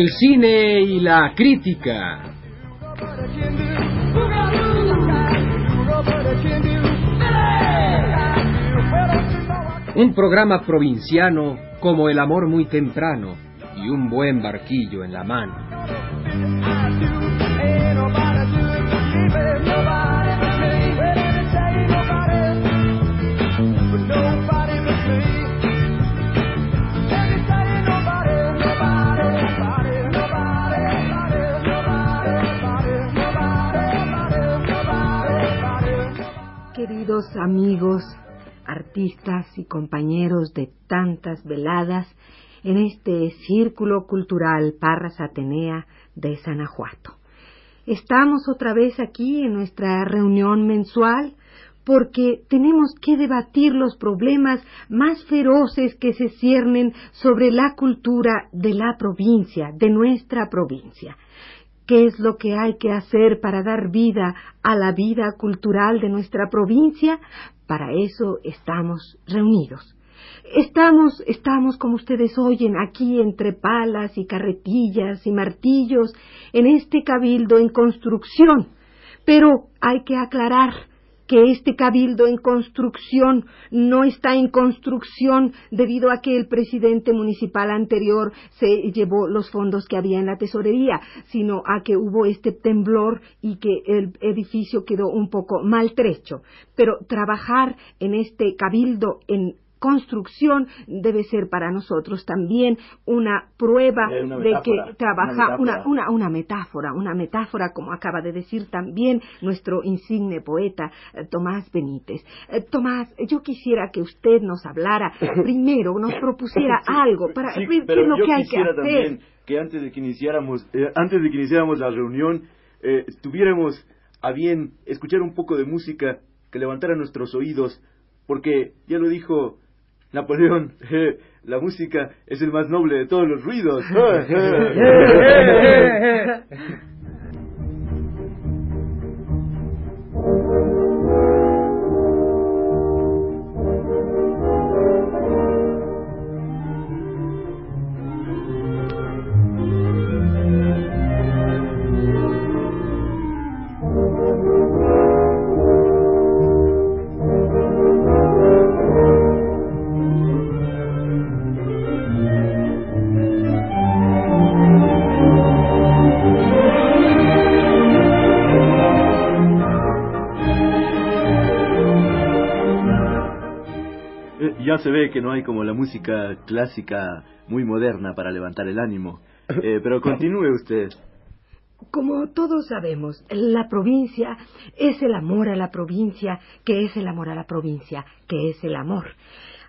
El cine y la crítica. Un programa provinciano como el amor muy temprano y un buen barquillo en la mano. Amigos, artistas y compañeros de tantas veladas en este círculo cultural Parras Atenea de Sanajuato. Estamos otra vez aquí en nuestra reunión mensual porque tenemos que debatir los problemas más feroces que se ciernen sobre la cultura de la provincia, de nuestra provincia. ¿Qué es lo que hay que hacer para dar vida a la vida cultural de nuestra provincia? Para eso estamos reunidos. Estamos, estamos, como ustedes oyen, aquí entre palas y carretillas y martillos, en este cabildo en construcción. Pero hay que aclarar que este cabildo en construcción no está en construcción debido a que el presidente municipal anterior se llevó los fondos que había en la tesorería, sino a que hubo este temblor y que el edificio quedó un poco maltrecho. Pero trabajar en este cabildo en construcción debe ser para nosotros también una prueba Eh, una de que trabaja una una, metáfora. una, una metáfora, una metáfora, como acaba de decir también nuestro insigne poeta eh, Tomás Benítez. Eh, Tomás, yo quisiera que usted nos hablara primero, nos propusiera algo para Sí, ver qué pero es lo yo que hay que hacer. también que antes de que iniciáramos, eh, antes de que iniciáramos la reunión, eh, tuviéramos a bien escuchar un poco de música que levantara nuestros oídos, porque ya lo dijo Napoleón, eh, la música es el más noble de todos los ruidos. que no hay como la música clásica muy moderna para levantar el ánimo. Eh, pero continúe usted. Como todos sabemos, la provincia es el amor a la provincia, que es el amor a la provincia, que es el amor.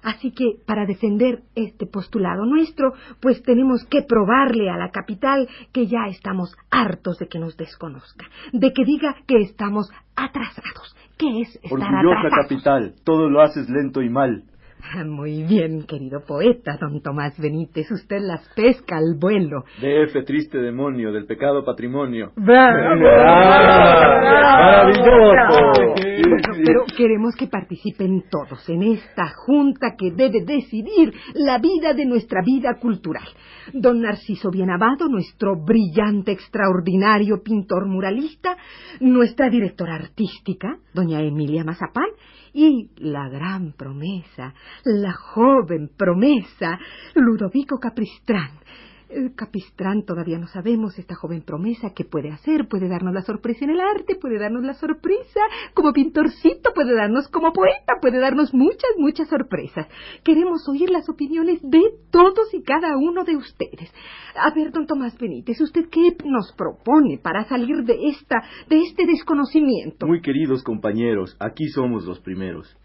Así que para defender este postulado nuestro, pues tenemos que probarle a la capital que ya estamos hartos de que nos desconozca, de que diga que estamos atrasados. ¿Qué es estar Orgullosa atrasados? capital, todo lo haces lento y mal. Ah, Muy bien, querido poeta, don Tomás Benítez, usted las pesca al vuelo. DF, triste demonio, del pecado patrimonio. ¡Bravo! ¡Maravilloso! Pero queremos que participen todos en esta junta que debe decidir la vida de nuestra vida cultural. Don Narciso Bienavado, nuestro brillante, extraordinario pintor muralista, nuestra directora artística, doña Emilia Mazapán, y la gran promesa, la joven promesa, Ludovico Capistrán. Eh, Capistrán todavía no sabemos esta joven promesa qué puede hacer, puede darnos la sorpresa en el arte, puede darnos la sorpresa como pintorcito, puede darnos como poeta, puede darnos muchas, muchas sorpresas. Queremos oír las opiniones de todos y cada uno de ustedes. A ver, don Tomás Benítez, ¿usted qué nos propone para salir de esta, de este desconocimiento? Muy queridos compañeros, aquí somos los primeros.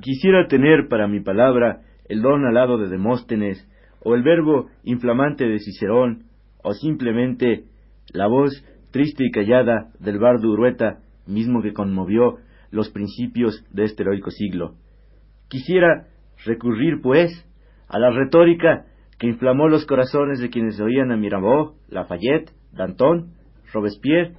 Quisiera tener para mi palabra el don alado de Demóstenes, o el verbo inflamante de Cicerón, o simplemente la voz triste y callada del bardo Urueta, mismo que conmovió los principios de este heroico siglo. Quisiera recurrir, pues, a la retórica que inflamó los corazones de quienes oían a Mirabeau, Lafayette, Danton, Robespierre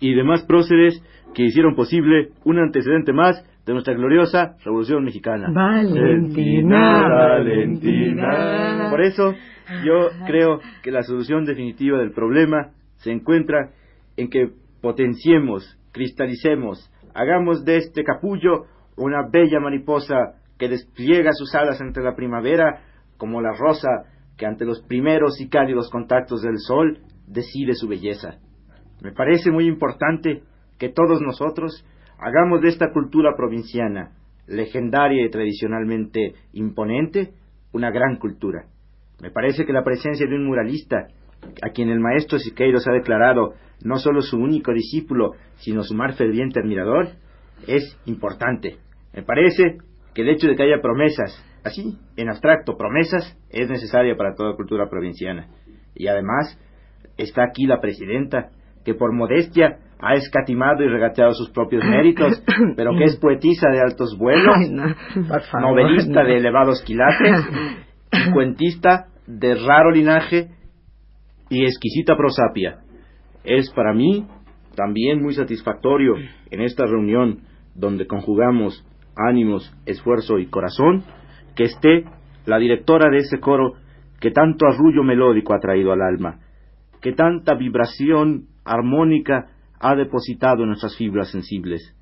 y demás próceres que hicieron posible un antecedente más de nuestra gloriosa Revolución Mexicana. Valentina, Valentina. Por eso Yo creo que la solución definitiva del problema se encuentra en que potenciemos, cristalicemos, hagamos de este capullo una bella mariposa que despliega sus alas ante la primavera como la rosa que ante los primeros y cálidos contactos del sol decide su belleza. Me parece muy importante que todos nosotros hagamos de esta cultura provinciana, legendaria y tradicionalmente imponente, una gran cultura. Me parece que la presencia de un muralista, a quien el maestro Siqueiros ha declarado no solo su único discípulo, sino su más ferviente admirador, es importante. Me parece que el hecho de que haya promesas, así, en abstracto, promesas, es necesaria para toda cultura provinciana. Y además, está aquí la presidenta, que por modestia ha escatimado y regateado sus propios méritos, pero que es poetisa de altos vuelos, novelista de elevados quilates, cuentista de raro linaje y exquisita prosapia. Es para mí también muy satisfactorio en esta reunión donde conjugamos ánimos, esfuerzo y corazón, que esté la directora de ese coro que tanto arrullo melódico ha traído al alma, que tanta vibración armónica ha depositado en nuestras fibras sensibles.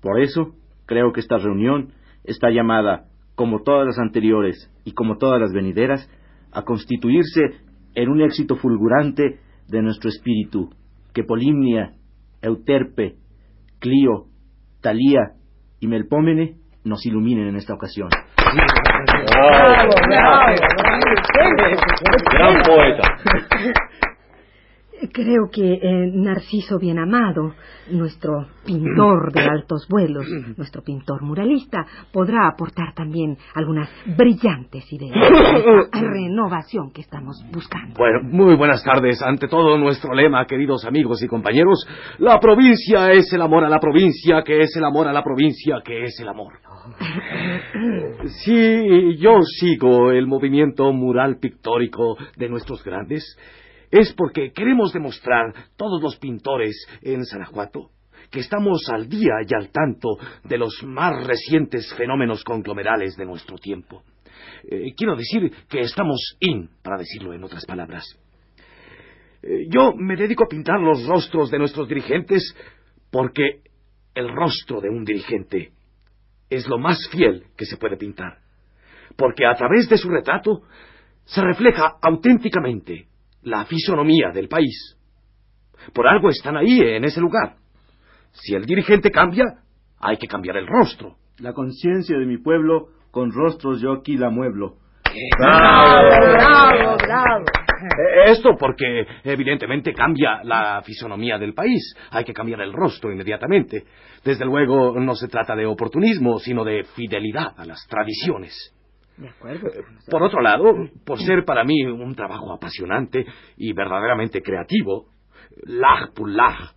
Por eso, creo que esta reunión está llamada, como todas las anteriores y como todas las venideras, a constituirse en un éxito fulgurante de nuestro espíritu, que Polimnia, Euterpe, Clio, Talía y Melpómene nos iluminen en esta ocasión. Gran poeta. Creo que eh, Narciso Bienamado, nuestro pintor de altos vuelos, nuestro pintor muralista, podrá aportar también algunas brillantes ideas a la renovación que estamos buscando. Bueno, muy buenas tardes. Ante todo nuestro lema, queridos amigos y compañeros, la provincia es el amor a la provincia, que es el amor a la provincia, que es el amor. Si yo sigo el movimiento mural pictórico de nuestros grandes, es porque queremos demostrar todos los pintores en Sanajuato que estamos al día y al tanto de los más recientes fenómenos conglomerales de nuestro tiempo. Eh, quiero decir que estamos in, para decirlo en otras palabras. Eh, yo me dedico a pintar los rostros de nuestros dirigentes porque el rostro de un dirigente es lo más fiel que se puede pintar, porque a través de su retrato se refleja auténticamente la fisonomía del país. Por algo están ahí, en ese lugar. Si el dirigente cambia, hay que cambiar el rostro. La conciencia de mi pueblo, con rostros yo aquí la mueblo. ¡Bravo, bravo, bravo! Eh, Esto porque evidentemente cambia la fisonomía del país. Hay que cambiar el rostro inmediatamente. Desde luego no se trata de oportunismo, sino de fidelidad a las tradiciones. De acuerdo. Por otro lado, por ser para mí un trabajo apasionante y verdaderamente creativo, lag por lag,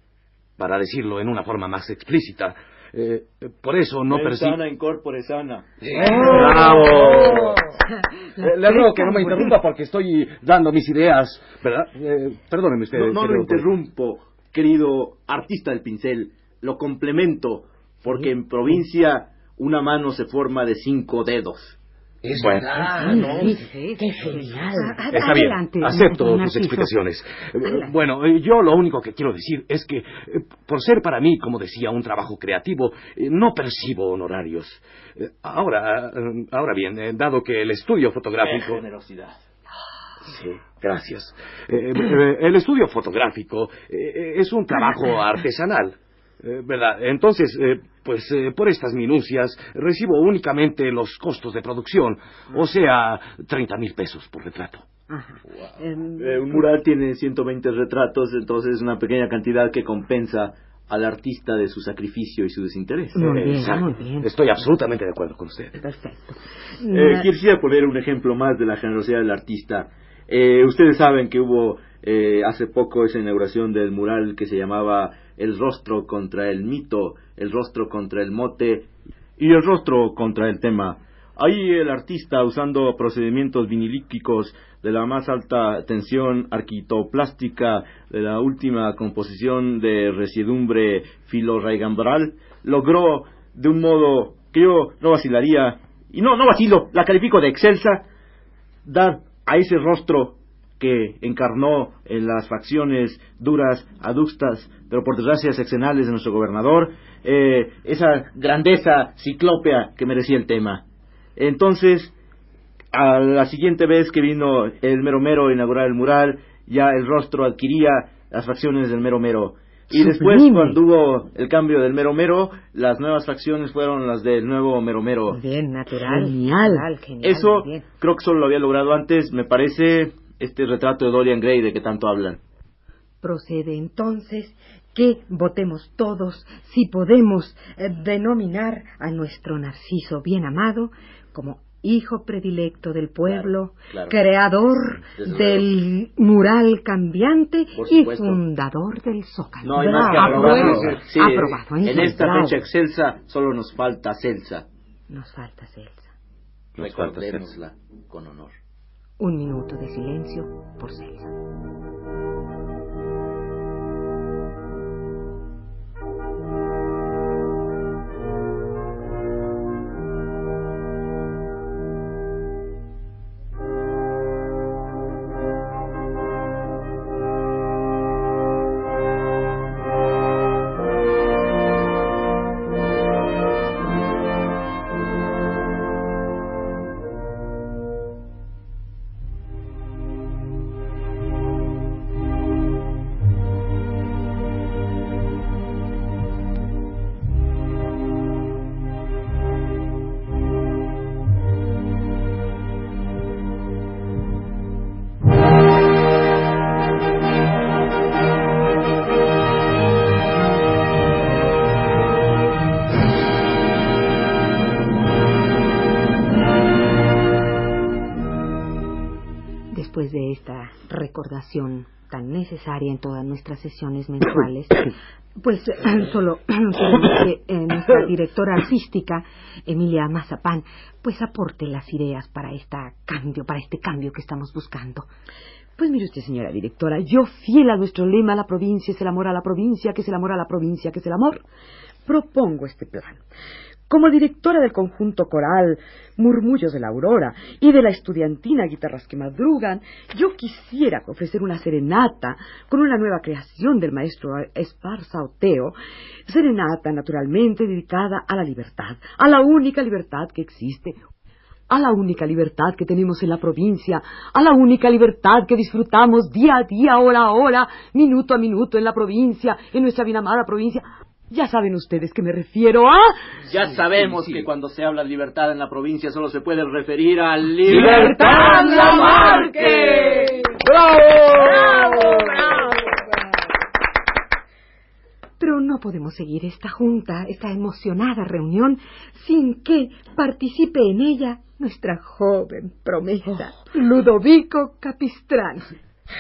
para decirlo en una forma más explícita, eh, por eso no persigo... sana incorpore sana. ¡Bravo! La Eh, Le ruego que no me interrumpa porque estoy dando mis ideas, ¿verdad? Eh, perdóneme usted. No, no lo interrumpo, querido artista del pincel. Lo complemento, porque en provincia una mano se forma de cinco dedos. Es bueno. Sí, sí, qué genial. Está bien, acepto tus explicaciones. Eh, Bueno, eh, yo lo único que quiero decir es que, eh, por ser para mí, como decía, un trabajo creativo, no percibo honorarios. Ahora, ahora bien, dado que el estudio fotográfico... generosidad. Sí, gracias. El estudio fotográfico es un trabajo artesanal. Eh, ¿Verdad? Entonces, eh, pues eh, por estas minucias recibo únicamente los costos de producción, o sea, 30 mil pesos por retrato. Em, Eh, un mural tiene 120 retratos, entonces es una pequeña cantidad que compensa al artista de su sacrificio y su desinterés. Muy bien, Exacto. muy bien. Estoy absolutamente de acuerdo con usted. Perfecto. Eh, quisiera poner un ejemplo más de la generosidad del artista. Eh, ustedes saben que hubo eh, hace poco esa inauguración del mural que se llamaba El rostro contra el mito, el rostro contra el mote y el rostro contra el tema. Ahí el artista, usando procedimientos vinilíticos de la más alta tensión arquitoplástica, de la última composición de resiedumbre filorraigambral, logró de un modo que yo no vacilaría, y no, no vacilo, la califico de excelsa, dar a ese rostro que encarnó en las facciones duras, aductas, pero por desgracia sexenales de nuestro gobernador, eh, esa grandeza ciclópea que merecía el tema. Entonces, a la siguiente vez que vino el mero mero a inaugurar el mural, ya el rostro adquiría las facciones del mero mero. Y después, cuando hubo el cambio del mero mero, las nuevas facciones fueron las del nuevo mero mero. Bien, natural. Genial. Eso creo que solo lo había logrado antes, me parece, este retrato de Dorian Gray de que tanto hablan. Procede entonces que votemos todos, si podemos eh, denominar a nuestro Narciso bien amado como hijo predilecto del pueblo, creador del mural cambiante y fundador del Zócalo. No hay más que aprobado. En esta fecha excelsa solo nos falta Celsa. Nos falta Celsa. Recordémosla con honor. Un minuto de silencio por Celsa. Necesaria en todas nuestras sesiones mensuales, pues solo que eh, nuestra directora artística, Emilia Mazapán, pues aporte las ideas para este cambio, para este cambio que estamos buscando. Pues mire usted, señora directora, yo fiel a nuestro lema, la provincia es el amor a la provincia, que es el amor a la provincia, que es el amor, propongo este plan. Como directora del conjunto coral Murmullos de la Aurora y de la estudiantina Guitarras que Madrugan, yo quisiera ofrecer una serenata con una nueva creación del maestro Esparza Oteo, serenata naturalmente dedicada a la libertad, a la única libertad que existe, a la única libertad que tenemos en la provincia, a la única libertad que disfrutamos día a día, hora a hora, minuto a minuto en la provincia, en nuestra bien amada provincia, ya saben ustedes que me refiero a... Ya sabemos que cuando se habla de libertad en la provincia solo se puede referir a Libertad Lamarque. ¡Bravo! ¡Bravo! Pero no podemos seguir esta junta, esta emocionada reunión, sin que participe en ella nuestra joven promesa, Ludovico Capistrán.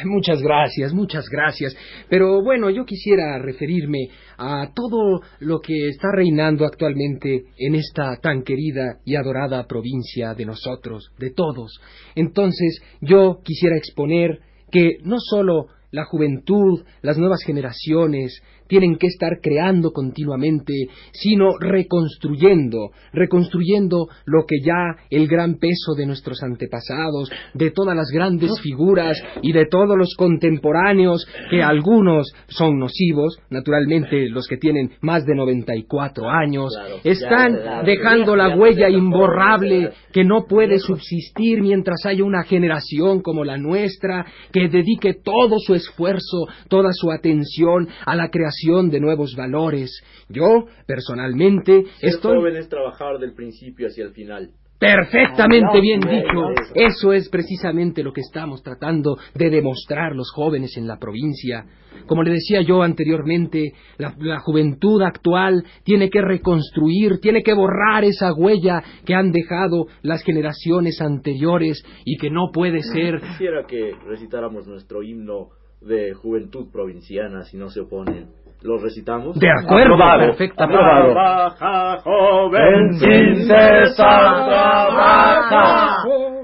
Muchas gracias, muchas gracias. Pero bueno, yo quisiera referirme a todo lo que está reinando actualmente en esta tan querida y adorada provincia de nosotros, de todos. Entonces, yo quisiera exponer que no solo la juventud, las nuevas generaciones, tienen que estar creando continuamente, sino reconstruyendo, reconstruyendo lo que ya el gran peso de nuestros antepasados, de todas las grandes figuras y de todos los contemporáneos, que algunos son nocivos, naturalmente los que tienen más de 94 años, están dejando la huella imborrable que no puede subsistir mientras haya una generación como la nuestra que dedique todo su esfuerzo, toda su atención a la creación de nuevos valores. Yo, personalmente, estoy... joven es trabajar del principio hacia el final. Perfectamente bien dicho. Eso es precisamente lo que estamos tratando de demostrar los jóvenes en la provincia. Como le decía yo anteriormente, la, la, juventud actual tiene que reconstruir, tiene que borrar esa huella que han dejado las generaciones anteriores y que no puede ser. Quisiera que recitáramos nuestro himno de juventud provinciana si no se oponen. ¿Lo recitamos? De acuerdo, perfectamente. Trabaja, joven, sin cesar trabaja.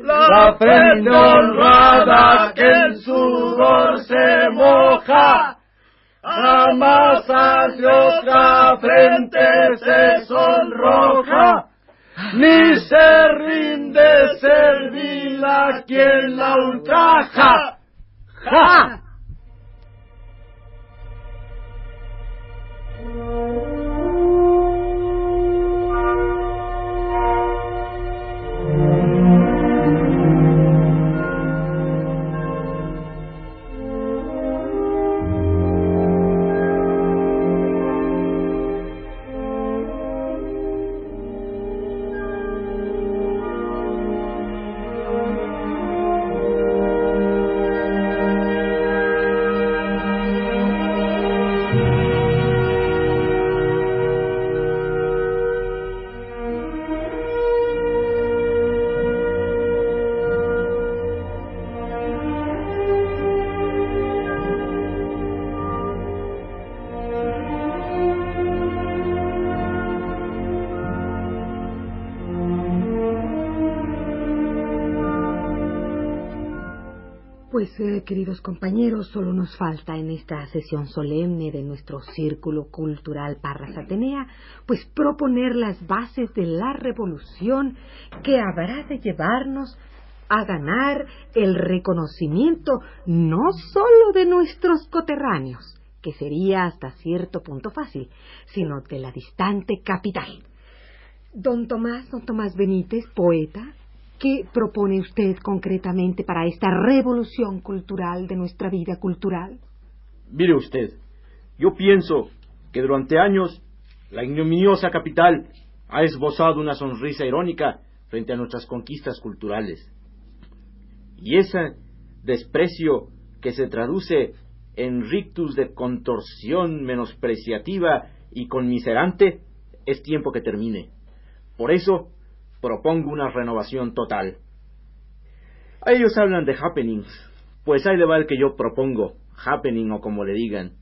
La frente honrada que en sudor se moja. Jamás hacia otra frente se sonroja. ni se rinde servil a quien la ultraja. ¡Ja! Pues, eh, queridos compañeros, solo nos falta en esta sesión solemne de nuestro Círculo Cultural Parras Atenea, pues proponer las bases de la revolución que habrá de llevarnos a ganar el reconocimiento no sólo de nuestros coterráneos, que sería hasta cierto punto fácil, sino de la distante capital. Don Tomás, don Tomás Benítez, poeta, ¿Qué propone usted concretamente para esta revolución cultural de nuestra vida cultural? Mire usted, yo pienso que durante años la ignominiosa capital ha esbozado una sonrisa irónica frente a nuestras conquistas culturales. Y ese desprecio que se traduce en rictus de contorsión menospreciativa y conmiserante es tiempo que termine. Por eso propongo una renovación total. A ellos hablan de happenings, pues hay de va el que yo propongo, happening o como le digan,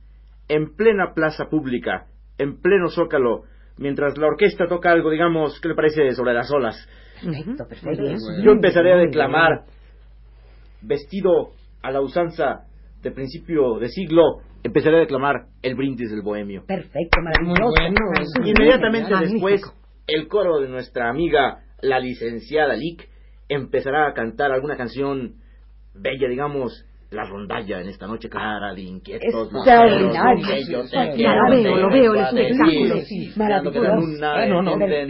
en plena plaza pública, en pleno zócalo, mientras la orquesta toca algo, digamos, ¿qué le parece sobre las olas? Perfecto, perfecto. Yo empezaré a declamar, vestido a la usanza de principio de siglo, empezaré a declamar el brindis del bohemio. Perfecto, maravilloso. Inmediatamente después, el coro de nuestra amiga la licenciada Lick empezará a cantar alguna canción bella, digamos, la rondalla en esta noche clara de inquietos Extraordinario. Ya lo veo, lo veo, el espectáculo. Maravilloso. de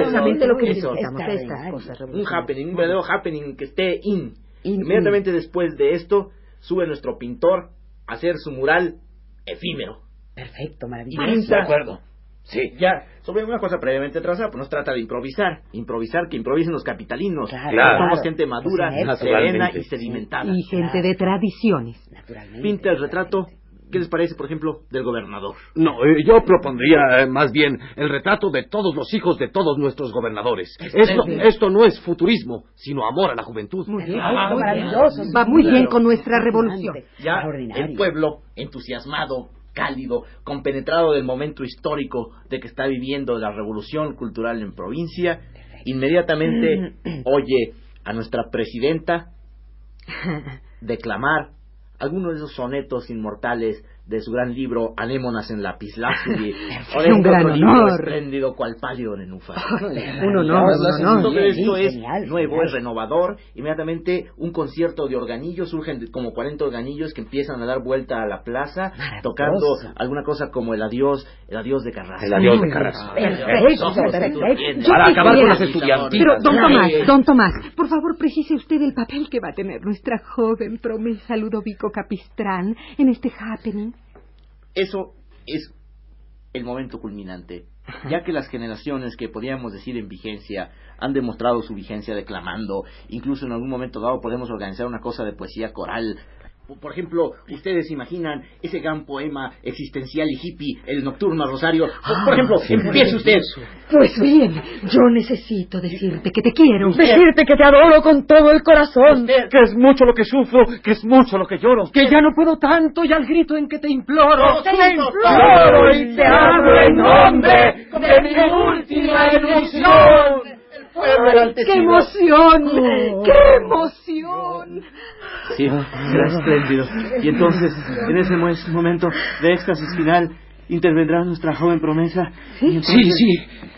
Exactamente lo que necesitamos, Un happening, un verdadero happening que esté in. Inmediatamente después de esto, sube nuestro pintor a hacer su mural efímero. Perfecto, maravilloso. De acuerdo. Sí, ya, sobre una cosa previamente trazada, pues nos trata de improvisar. Improvisar, que improvisen los capitalinos. Claro. Somos gente madura, Exacto. serena y sedimentada. Y gente de tradiciones. Naturalmente. Pinta el retrato, ¿qué les parece, por ejemplo, del gobernador? No, eh, yo propondría eh, más bien el retrato de todos los hijos de todos nuestros gobernadores. Esto, esto no es futurismo, sino amor a la juventud. Muy bien. Ah, maravilloso. Va muy bien con nuestra revolución. Ya el pueblo, entusiasmado, cálido, compenetrado del momento histórico de que está viviendo la revolución cultural en provincia, inmediatamente oye a nuestra presidenta declamar algunos de esos sonetos inmortales de su gran libro Anémonas en lapislázuli o de Un gran otro libro honor. espléndido cual pálido nenúfar. Un honor, un honor. Todo esto es genial, nuevo, genial. es renovador. Inmediatamente un concierto de organillos, surgen como 40 organillos que empiezan a dar vuelta a la plaza, Maravilloso. tocando alguna cosa como el adiós, el adiós de Carrasco. El adiós de Carrasco. Perfecto, Ojos perfecto. estudiantes. Para acabar con las quisiera- estudiantinas. Pero, don. Tomás, don Tomás, por favor, precise usted el papel que va a tener nuestra joven promesa Ludovico Capistrán en este happening. Eso es el momento culminante, ya que las generaciones que podríamos decir en vigencia han demostrado su vigencia declamando, incluso en algún momento dado podemos organizar una cosa de poesía coral. Por- ejemplo, ustedes imaginan ese gran poema existencial y hippie, el nocturno Rosario. Por, por ejemplo, empiece usted. Pues bien, yo necesito decirte que te quiero. Decirte que te adoro con todo el corazón. Usted. Que es mucho lo que sufro, que es mucho lo que lloro. Que ya no puedo tanto y al grito en que te imploro. Te imploro y te hablo en nombre de mi última ilusión. ¡Qué emoción! ¡Qué emoción! Sí, será espléndido. Y entonces, en ese mo- momento de éxtasis final, intervendrá nuestra joven promesa. Sí, sí,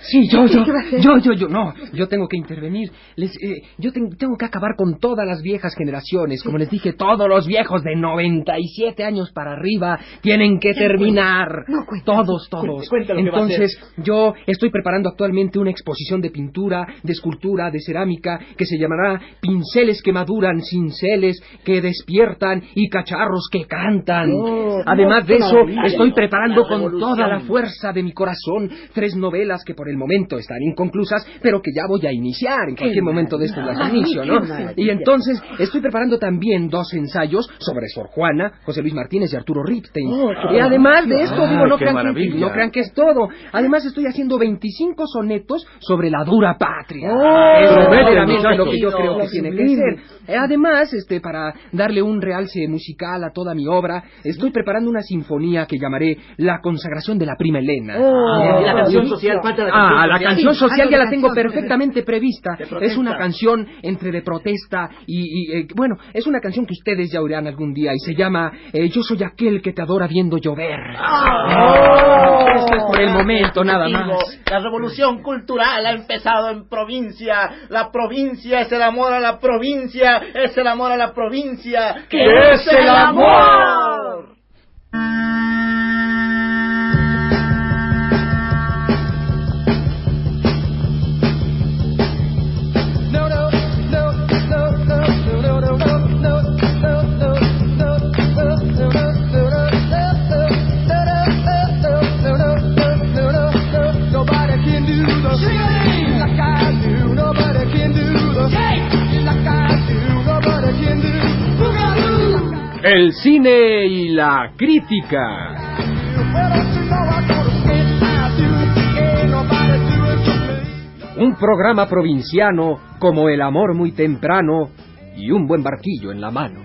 sí, yo, yo, yo, yo, yo, no, yo tengo que intervenir. Les, eh, yo tengo que acabar con todas las viejas generaciones. Como les dije, todos los viejos de 97 años para arriba tienen que terminar. todos, todos. Entonces, yo estoy preparando actualmente una exposición de pintura, de escultura, de cerámica, que se llamará Pinceles que maduran, cinceles que despiertan y cacharros que cantan. Oh, Además de eso, estoy preparando con toda la fuerza de mi corazón tres novelas que por el momento están inconclusas, pero que ya voy a iniciar. En cualquier momento de esto las inicio, ¿no? Y entonces estoy preparando también dos ensayos sobre Sor Juana, José Luis Martínez y Arturo Ripstein. Oh, y además de esto, digo, no crean, que, no crean, que, es todo. Además estoy haciendo 25 sonetos sobre la dura patria. Oh, es lo que yo creo que tiene que ser. Además, este, para darle un realce musical a toda mi obra, estoy preparando una sinfonía que llamaré La consagración de la prima Elena. Oh. la canción social, Ah, la canción social ya la tengo perfectamente prevista. Es una canción entre de protesta y, eh, bueno, es una canción que ustedes ya oirán algún día y se llama eh, Yo soy aquel que te adora viendo llover. Oh. Esto es por el momento, nada más. La revolución cultural ha empezado en provincia. La provincia es el amor a la provincia es el amor a la provincia. ¿Qué es el amor? El cine y la crítica. Un programa provinciano como El amor muy temprano y un buen barquillo en la mano.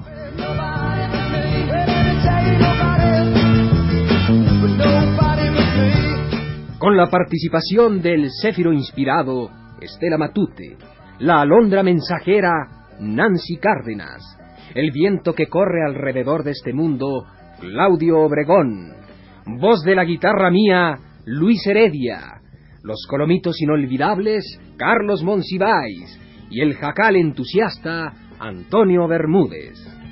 Con la participación del Céfiro inspirado Estela Matute, la alondra mensajera Nancy Cárdenas, el viento que corre alrededor de este mundo, Claudio Obregón, voz de la guitarra mía, Luis Heredia, los colomitos inolvidables, Carlos Monsiváis, y el jacal entusiasta, Antonio Bermúdez.